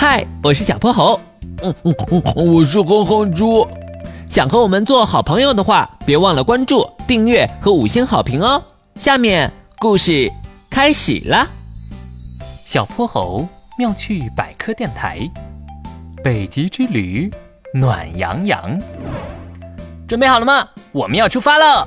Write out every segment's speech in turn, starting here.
嗨，我是小泼猴。嗯嗯嗯，我是哼哼猪。想和我们做好朋友的话，别忘了关注、订阅和五星好评哦。下面故事开始了。小泼猴妙趣百科电台，北极之旅，暖洋洋。准备好了吗？我们要出发了。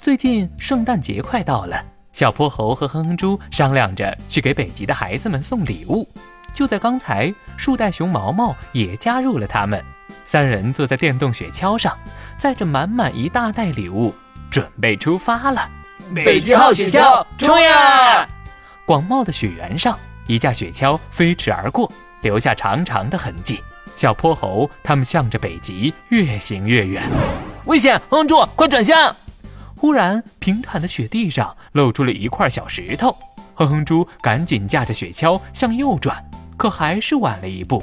最近圣诞节快到了，小泼猴和哼哼猪商量着去给北极的孩子们送礼物。就在刚才，树袋熊毛毛也加入了他们。三人坐在电动雪橇上，载着满满一大袋礼物，准备出发了。北极号雪橇，冲呀！广袤的雪原上，一架雪橇飞驰而过，留下长长的痕迹。小泼猴他们向着北极越行越远，危险！哼哼猪，快转向！忽然，平坦的雪地上露出了一块小石头。哼哼猪赶紧驾着雪橇向右转。可还是晚了一步，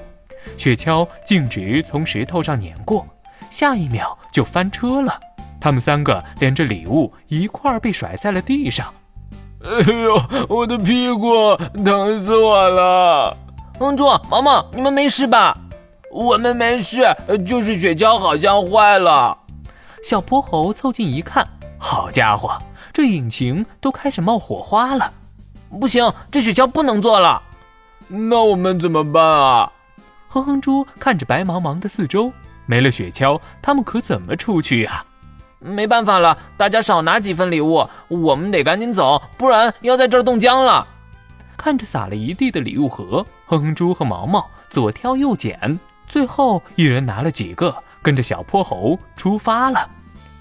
雪橇径直从石头上碾过，下一秒就翻车了。他们三个连着礼物一块儿被甩在了地上。哎呦，我的屁股疼死我了！公主、毛毛，你们没事吧？我们没事，就是雪橇好像坏了。小泼猴凑近一看，好家伙，这引擎都开始冒火花了！不行，这雪橇不能坐了。那我们怎么办啊？哼哼猪看着白茫茫的四周，没了雪橇，他们可怎么出去呀？没办法了，大家少拿几份礼物，我们得赶紧走，不然要在这儿冻僵了。看着撒了一地的礼物盒，哼哼猪和毛毛左挑右拣，最后一人拿了几个，跟着小泼猴出发了。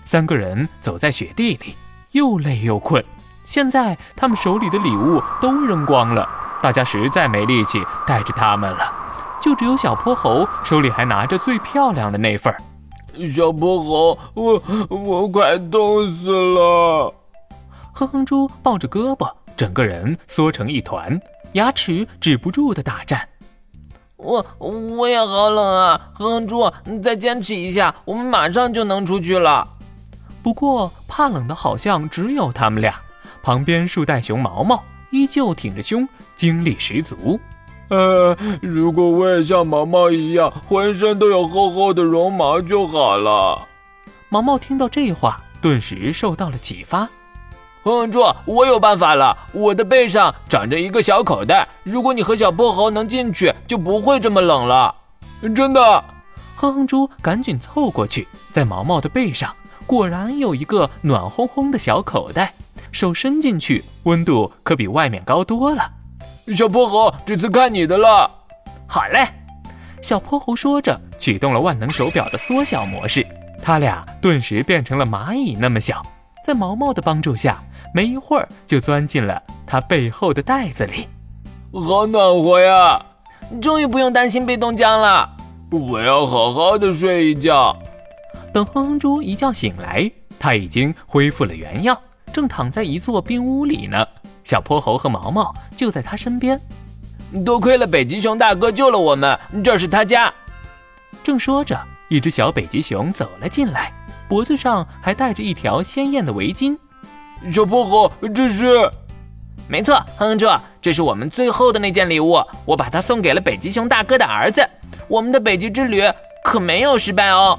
三个人走在雪地里，又累又困，现在他们手里的礼物都扔光了。大家实在没力气带着他们了，就只有小泼猴手里还拿着最漂亮的那份儿。小泼猴，我我快冻死了！哼哼猪抱着胳膊，整个人缩成一团，牙齿止不住的打颤。我我也好冷啊！哼哼猪，你再坚持一下，我们马上就能出去了。不过怕冷的好像只有他们俩，旁边树袋熊毛毛。依旧挺着胸，精力十足。呃，如果我也像毛毛一样，浑身都有厚厚的绒毛就好了。毛毛听到这话，顿时受到了启发。哼哼猪，我有办法了！我的背上长着一个小口袋，如果你和小泼猴能进去，就不会这么冷了。真的？哼哼猪赶紧凑过去，在毛毛的背上，果然有一个暖烘烘的小口袋。手伸进去，温度可比外面高多了。小泼猴，这次看你的了。好嘞，小泼猴说着，启动了万能手表的缩小模式。他俩顿时变成了蚂蚁那么小，在毛毛的帮助下，没一会儿就钻进了他背后的袋子里。好暖和呀！终于不用担心被冻僵了。我要好好的睡一觉。等哼哼猪一觉醒来，他已经恢复了原样。正躺在一座冰屋里呢，小泼猴和毛毛就在他身边。多亏了北极熊大哥救了我们，这是他家。正说着，一只小北极熊走了进来，脖子上还戴着一条鲜艳的围巾。小泼猴，这是？没错，哼哼猪，这是我们最后的那件礼物，我把它送给了北极熊大哥的儿子。我们的北极之旅可没有失败哦。